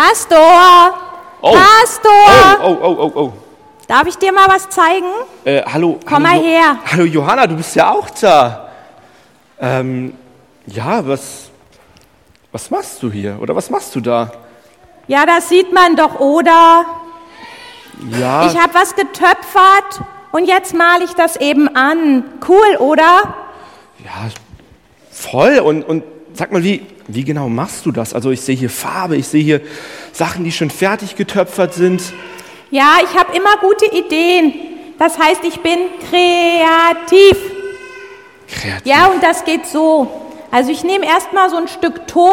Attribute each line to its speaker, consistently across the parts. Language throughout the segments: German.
Speaker 1: Pastor!
Speaker 2: Oh.
Speaker 1: Pastor!
Speaker 2: Oh, oh, oh, oh,
Speaker 1: Darf ich dir mal was zeigen?
Speaker 2: oh. Äh, hallo.
Speaker 1: Komm
Speaker 2: hallo,
Speaker 1: mal her.
Speaker 2: Hallo Johanna, du bist ja auch da. Ähm, ja, was, was machst du hier? Oder was machst du da?
Speaker 1: Ja, das sieht man doch, oder?
Speaker 2: Ja,
Speaker 1: Ich habe was getöpfert und jetzt male ich das eben an. Cool, oder?
Speaker 2: ja, voll. Und, und sag mal, wie, wie genau machst du das? Also ich sehe hier Farbe, ich sehe hier Sachen, die schon fertig getöpfert sind.
Speaker 1: Ja, ich habe immer gute Ideen. Das heißt, ich bin kreativ.
Speaker 2: Kreativ.
Speaker 1: Ja, und das geht so. Also ich nehme erstmal so ein Stück Ton,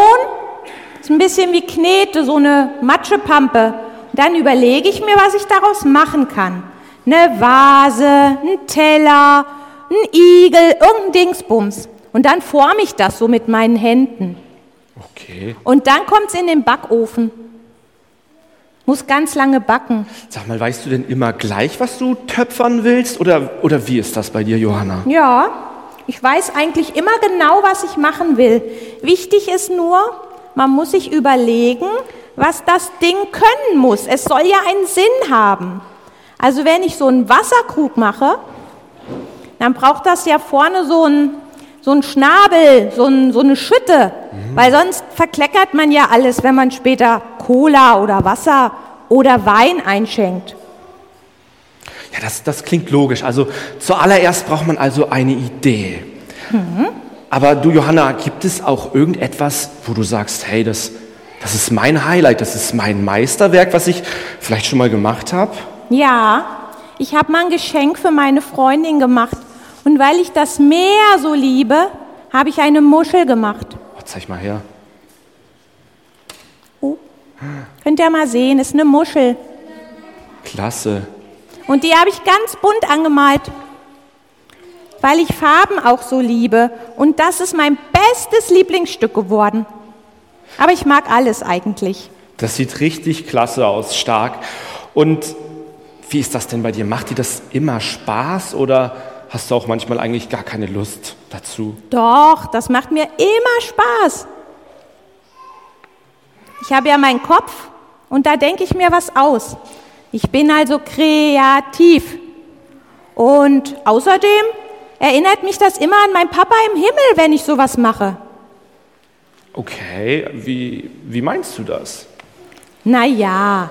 Speaker 1: ist ein bisschen wie Knete, so eine Matschepampe. Und dann überlege ich mir, was ich daraus machen kann. Eine Vase, ein Teller, ein Igel, irgendein Dingsbums. Und dann forme ich das so mit meinen Händen.
Speaker 2: Okay.
Speaker 1: Und dann kommt es in den Backofen. Muss ganz lange backen.
Speaker 2: Sag mal, weißt du denn immer gleich, was du töpfern willst? Oder, oder wie ist das bei dir, Johanna?
Speaker 1: Ja, ich weiß eigentlich immer genau, was ich machen will. Wichtig ist nur, man muss sich überlegen, was das Ding können muss. Es soll ja einen Sinn haben. Also wenn ich so einen Wasserkrug mache, dann braucht das ja vorne so einen so einen Schnabel, so, ein, so eine Schütte, weil sonst verkleckert man ja alles, wenn man später Cola oder Wasser oder Wein einschenkt.
Speaker 2: Ja, das, das klingt logisch. Also zuallererst braucht man also eine Idee. Aber du, Johanna, gibt es auch irgendetwas, wo du sagst, hey, das, das ist mein Highlight, das ist mein Meisterwerk, was ich vielleicht schon mal gemacht habe?
Speaker 1: Ja, ich habe mal ein Geschenk für meine Freundin gemacht. Und weil ich das Meer so liebe, habe ich eine Muschel gemacht.
Speaker 2: Oh, zeig mal her.
Speaker 1: Oh. Könnt ihr mal sehen, ist eine Muschel.
Speaker 2: Klasse.
Speaker 1: Und die habe ich ganz bunt angemalt, weil ich Farben auch so liebe. Und das ist mein bestes Lieblingsstück geworden. Aber ich mag alles eigentlich.
Speaker 2: Das sieht richtig klasse aus, stark. Und wie ist das denn bei dir? Macht dir das immer Spaß oder hast du auch manchmal eigentlich gar keine Lust dazu?
Speaker 1: Doch, das macht mir immer Spaß. Ich habe ja meinen Kopf und da denke ich mir was aus. Ich bin also kreativ. Und außerdem erinnert mich das immer an meinen Papa im Himmel, wenn ich sowas mache.
Speaker 2: Okay, wie, wie meinst du das?
Speaker 1: Naja,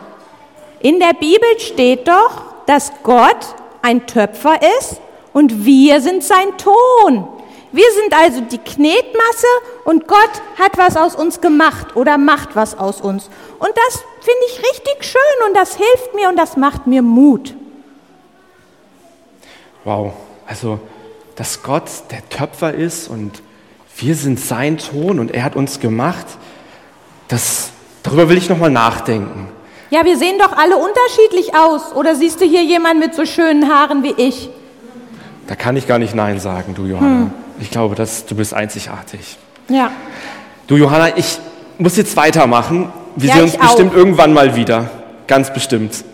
Speaker 1: in der Bibel steht doch, dass Gott ein Töpfer ist und wir sind sein Ton. Wir sind also die Knetmasse und Gott hat was aus uns gemacht oder macht was aus uns. Und das finde ich richtig schön und das hilft mir und das macht mir Mut.
Speaker 2: Wow, also dass Gott der Töpfer ist und wir sind sein Ton und er hat uns gemacht, das, darüber will ich nochmal nachdenken.
Speaker 1: Ja, wir sehen doch alle unterschiedlich aus. Oder siehst du hier jemanden mit so schönen Haaren wie ich?
Speaker 2: Da kann ich gar nicht Nein sagen, du Johanna. Ich glaube, dass, du bist einzigartig.
Speaker 1: Ja.
Speaker 2: Du Johanna, ich muss jetzt weitermachen. Wir
Speaker 1: Ja,
Speaker 2: sehen uns bestimmt
Speaker 1: auch.
Speaker 2: irgendwann mal wieder. Ganz bestimmt.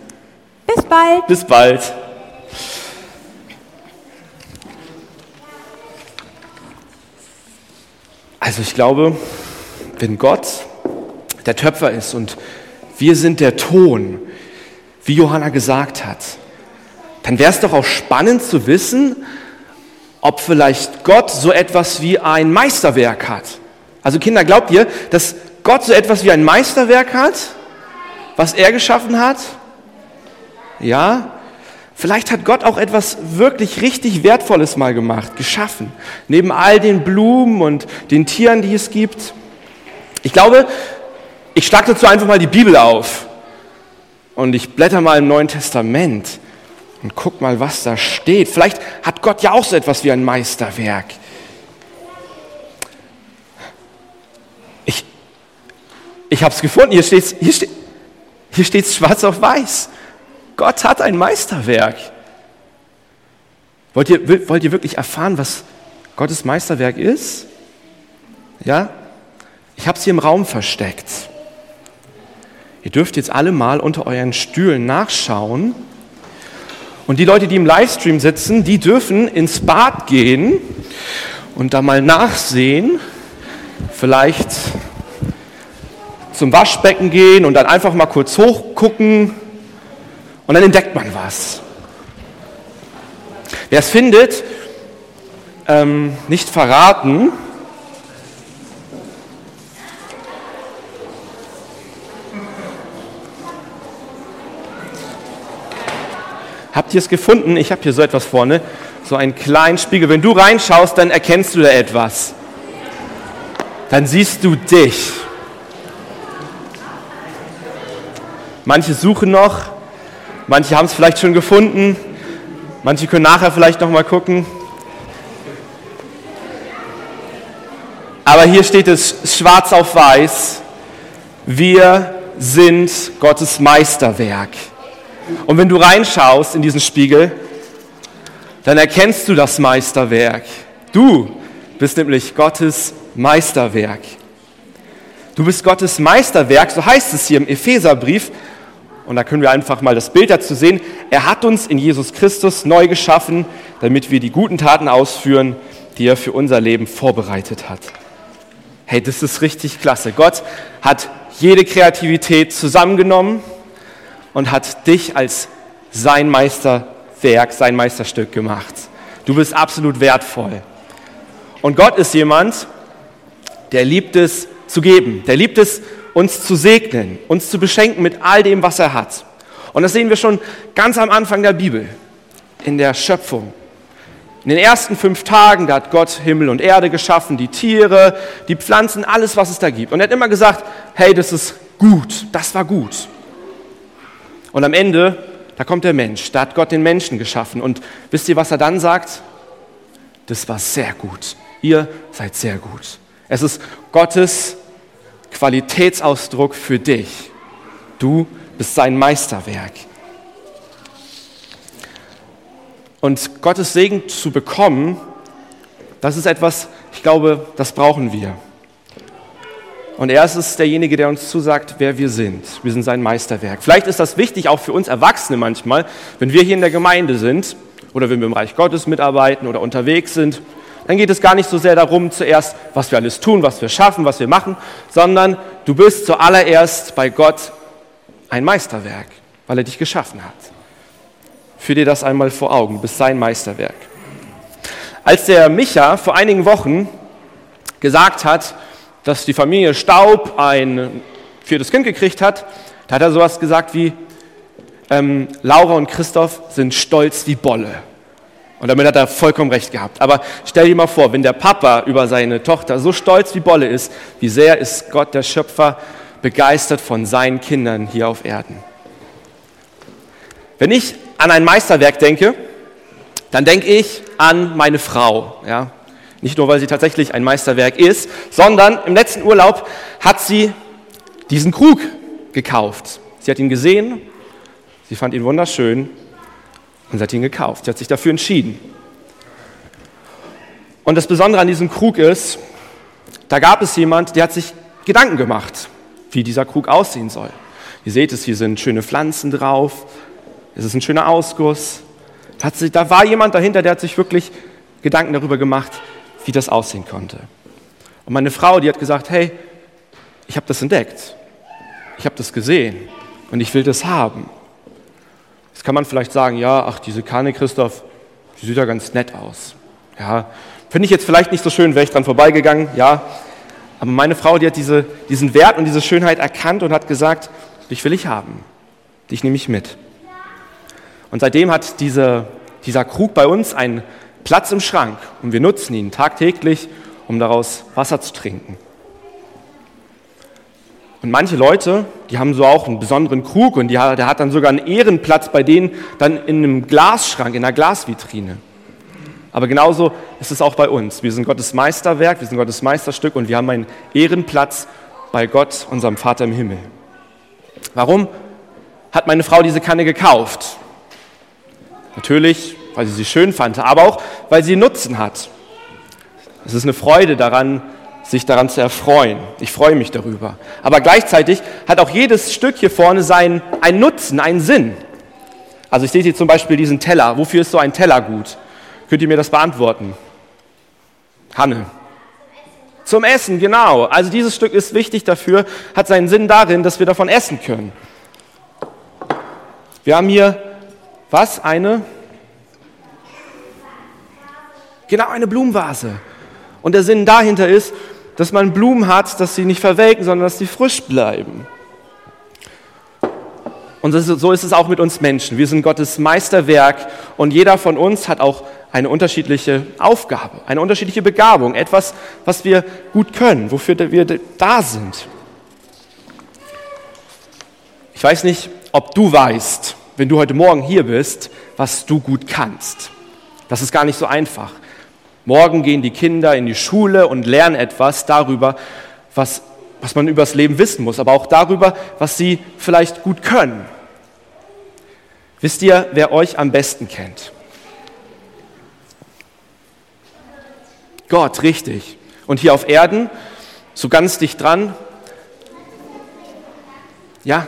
Speaker 1: Bis bald.
Speaker 2: Bis bald. Also ich glaube, wenn Gott der Töpfer ist und wir sind der Ton, wie Johanna gesagt hat, dann wäre es doch auch spannend zu wissen, ob vielleicht Gott so etwas wie ein Meisterwerk hat. Also Kinder, glaubt ihr, dass Gott so etwas wie ein Meisterwerk hat, was er geschaffen hat? Ja, vielleicht hat Gott auch etwas wirklich richtig Wertvolles mal gemacht, geschaffen. Neben all den Blumen und den Tieren, die es gibt. Ich glaube, ich schlage dazu einfach mal die Bibel auf und ich blätter mal im Neuen Testament und guck mal, was da steht. Vielleicht hat Gott ja auch so etwas wie ein Meisterwerk. Ich, ich habe es gefunden. Hier steht hier steht, hier steht's schwarz auf weiß. Gott hat ein Meisterwerk. Wollt ihr, wollt ihr wirklich erfahren, was Gottes Meisterwerk ist? Ja? Ich habe es hier im Raum versteckt. Ihr dürft jetzt alle mal unter euren Stühlen nachschauen. Und die Leute, die im Livestream sitzen, die dürfen ins Bad gehen und da mal nachsehen. Vielleicht zum Waschbecken gehen und dann einfach mal kurz hochgucken und dann entdeckt man was. Wer es findet, ähm, nicht verraten, Habt ihr es gefunden? Ich habe hier so etwas vorne, so einen kleinen Spiegel. Wenn du reinschaust, dann erkennst du da etwas. Dann siehst du dich. Manche suchen noch, manche haben es vielleicht schon gefunden, manche können nachher vielleicht noch mal gucken. Aber hier steht es schwarz auf weiß: Wir sind Gottes Meisterwerk. Und wenn du reinschaust in diesen Spiegel, dann erkennst du das Meisterwerk. Du bist nämlich Gottes Meisterwerk. Du bist Gottes Meisterwerk, so heißt es hier im Epheserbrief. Und da können wir einfach mal das Bild dazu sehen. Er hat uns in Jesus Christus neu geschaffen, damit wir die guten Taten ausführen, die er für unser Leben vorbereitet hat. Hey, das ist richtig klasse. Gott hat jede Kreativität zusammengenommen und hat dich als sein Meisterwerk, sein Meisterstück gemacht. Du bist absolut wertvoll. Und Gott ist jemand, der liebt es zu geben, der liebt es, uns zu segnen, uns zu beschenken mit all dem, was er hat. Und das sehen wir schon ganz am Anfang der Bibel, in der Schöpfung. In den ersten fünf Tagen, da hat Gott Himmel und Erde geschaffen, die Tiere, die Pflanzen, alles, was es da gibt. Und er hat immer gesagt, hey, das ist gut, das war gut. Und am Ende, da kommt der Mensch, da hat Gott den Menschen geschaffen. Und wisst ihr, was er dann sagt? Das war sehr gut. Ihr seid sehr gut. Es ist Gottes Qualitätsausdruck für dich. Du bist sein Meisterwerk. Und Gottes Segen zu bekommen, das ist etwas, ich glaube, das brauchen wir. Und er ist es derjenige, der uns zusagt, wer wir sind. Wir sind sein Meisterwerk. Vielleicht ist das wichtig auch für uns Erwachsene manchmal, wenn wir hier in der Gemeinde sind oder wenn wir im Reich Gottes mitarbeiten oder unterwegs sind. Dann geht es gar nicht so sehr darum, zuerst, was wir alles tun, was wir schaffen, was wir machen, sondern du bist zuallererst bei Gott ein Meisterwerk, weil er dich geschaffen hat. Führ dir das einmal vor Augen, du bist sein Meisterwerk. Als der Micha vor einigen Wochen gesagt hat, dass die Familie Staub ein viertes Kind gekriegt hat, da hat er sowas gesagt wie, ähm, Laura und Christoph sind stolz wie Bolle. Und damit hat er vollkommen recht gehabt. Aber stell dir mal vor, wenn der Papa über seine Tochter so stolz wie Bolle ist, wie sehr ist Gott, der Schöpfer, begeistert von seinen Kindern hier auf Erden. Wenn ich an ein Meisterwerk denke, dann denke ich an meine Frau. Ja? Nicht nur, weil sie tatsächlich ein Meisterwerk ist, sondern im letzten Urlaub hat sie diesen Krug gekauft. Sie hat ihn gesehen, sie fand ihn wunderschön und sie hat ihn gekauft. Sie hat sich dafür entschieden. Und das Besondere an diesem Krug ist, da gab es jemand, der hat sich Gedanken gemacht, wie dieser Krug aussehen soll. Ihr seht es, hier sind schöne Pflanzen drauf, es ist ein schöner Ausguss. Da war jemand dahinter, der hat sich wirklich Gedanken darüber gemacht, wie das aussehen konnte. Und meine Frau, die hat gesagt, hey, ich habe das entdeckt, ich habe das gesehen und ich will das haben. Jetzt kann man vielleicht sagen, ja, ach, diese Kanne, Christoph, die sieht ja ganz nett aus. Ja, finde ich jetzt vielleicht nicht so schön, wäre ich dran vorbeigegangen, ja. Aber meine Frau, die hat diese, diesen Wert und diese Schönheit erkannt und hat gesagt, dich will ich haben, dich nehme ich mit. Und seitdem hat diese, dieser Krug bei uns einen Platz im Schrank und wir nutzen ihn tagtäglich, um daraus Wasser zu trinken. Und manche Leute, die haben so auch einen besonderen Krug und die, der hat dann sogar einen Ehrenplatz bei denen dann in einem Glasschrank, in einer Glasvitrine. Aber genauso ist es auch bei uns. Wir sind Gottes Meisterwerk, wir sind Gottes Meisterstück und wir haben einen Ehrenplatz bei Gott, unserem Vater im Himmel. Warum hat meine Frau diese Kanne gekauft? Natürlich, weil sie sie schön fand, aber auch, weil sie Nutzen hat. Es ist eine Freude daran, sich daran zu erfreuen. Ich freue mich darüber. Aber gleichzeitig hat auch jedes Stück hier vorne seinen, einen Nutzen, einen Sinn. Also ich sehe hier zum Beispiel diesen Teller. Wofür ist so ein Teller gut? Könnt ihr mir das beantworten? Hanne. Zum Essen, genau. Also dieses Stück ist wichtig dafür, hat seinen Sinn darin, dass wir davon essen können. Wir haben hier, was? Eine? Genau, eine Blumenvase. Und der Sinn dahinter ist, dass man Blumen hat, dass sie nicht verwelken, sondern dass sie frisch bleiben. Und so ist es auch mit uns Menschen. Wir sind Gottes Meisterwerk und jeder von uns hat auch eine unterschiedliche Aufgabe, eine unterschiedliche Begabung, etwas, was wir gut können, wofür wir da sind. Ich weiß nicht, ob du weißt, wenn du heute Morgen hier bist, was du gut kannst. Das ist gar nicht so einfach. Morgen gehen die Kinder in die Schule und lernen etwas darüber, was, was man über das Leben wissen muss, aber auch darüber, was sie vielleicht gut können. Wisst ihr, wer euch am besten kennt? Gott, richtig. Und hier auf Erden, so ganz dicht dran, ja,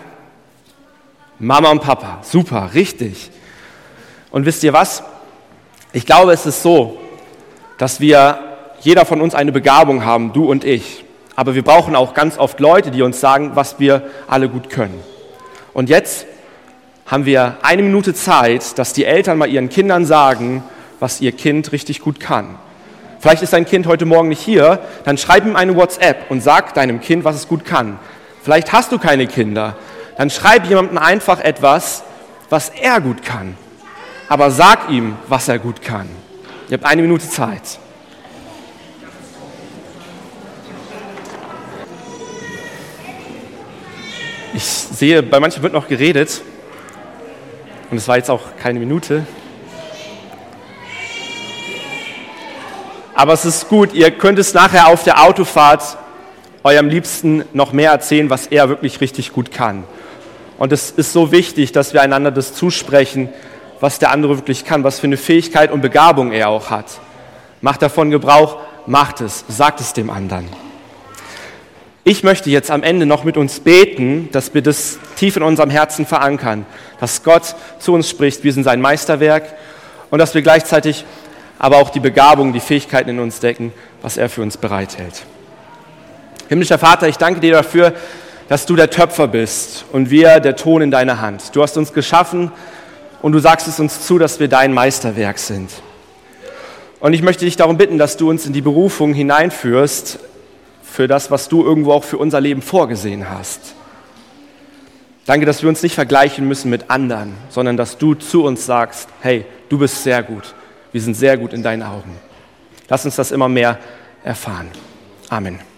Speaker 2: Mama und Papa, super, richtig. Und wisst ihr was? Ich glaube, es ist so, dass wir, jeder von uns eine Begabung haben, du und ich. Aber wir brauchen auch ganz oft Leute, die uns sagen, was wir alle gut können. Und jetzt haben wir eine Minute Zeit, dass die Eltern mal ihren Kindern sagen, was ihr Kind richtig gut kann. Vielleicht ist dein Kind heute Morgen nicht hier, dann schreib ihm eine WhatsApp und sag deinem Kind, was es gut kann. Vielleicht hast du keine Kinder, dann schreib jemandem einfach etwas, was er gut kann. Aber sag ihm, was er gut kann. Ihr habt eine Minute Zeit. Ich sehe, bei manchen wird noch geredet. Und es war jetzt auch keine Minute. Aber es ist gut, ihr könnt es nachher auf der Autofahrt eurem Liebsten noch mehr erzählen, was er wirklich richtig gut kann. Und es ist so wichtig, dass wir einander das zusprechen, was der andere wirklich kann, was für eine Fähigkeit und Begabung er auch hat. Macht davon Gebrauch, macht es, sagt es dem anderen. Ich möchte jetzt am Ende noch mit uns beten, dass wir das tief in unserem Herzen verankern, dass Gott zu uns spricht, wir sind sein Meisterwerk und dass wir gleichzeitig aber auch die Begabung, die Fähigkeiten in uns decken, was er für uns bereithält. Himmlischer Vater, ich danke dir dafür, dass du der Töpfer bist und wir der Ton in deiner Hand. Du hast uns geschaffen und du sagst es uns zu, dass wir dein Meisterwerk sind. Und ich möchte dich darum bitten, dass du uns in die Berufung hineinführst, für das, was du irgendwo auch für unser Leben vorgesehen hast. Danke, dass wir uns nicht vergleichen müssen mit anderen, sondern dass du zu uns sagst, hey, du bist sehr gut, wir sind sehr gut in deinen Augen. Lass uns das immer mehr erfahren. Amen.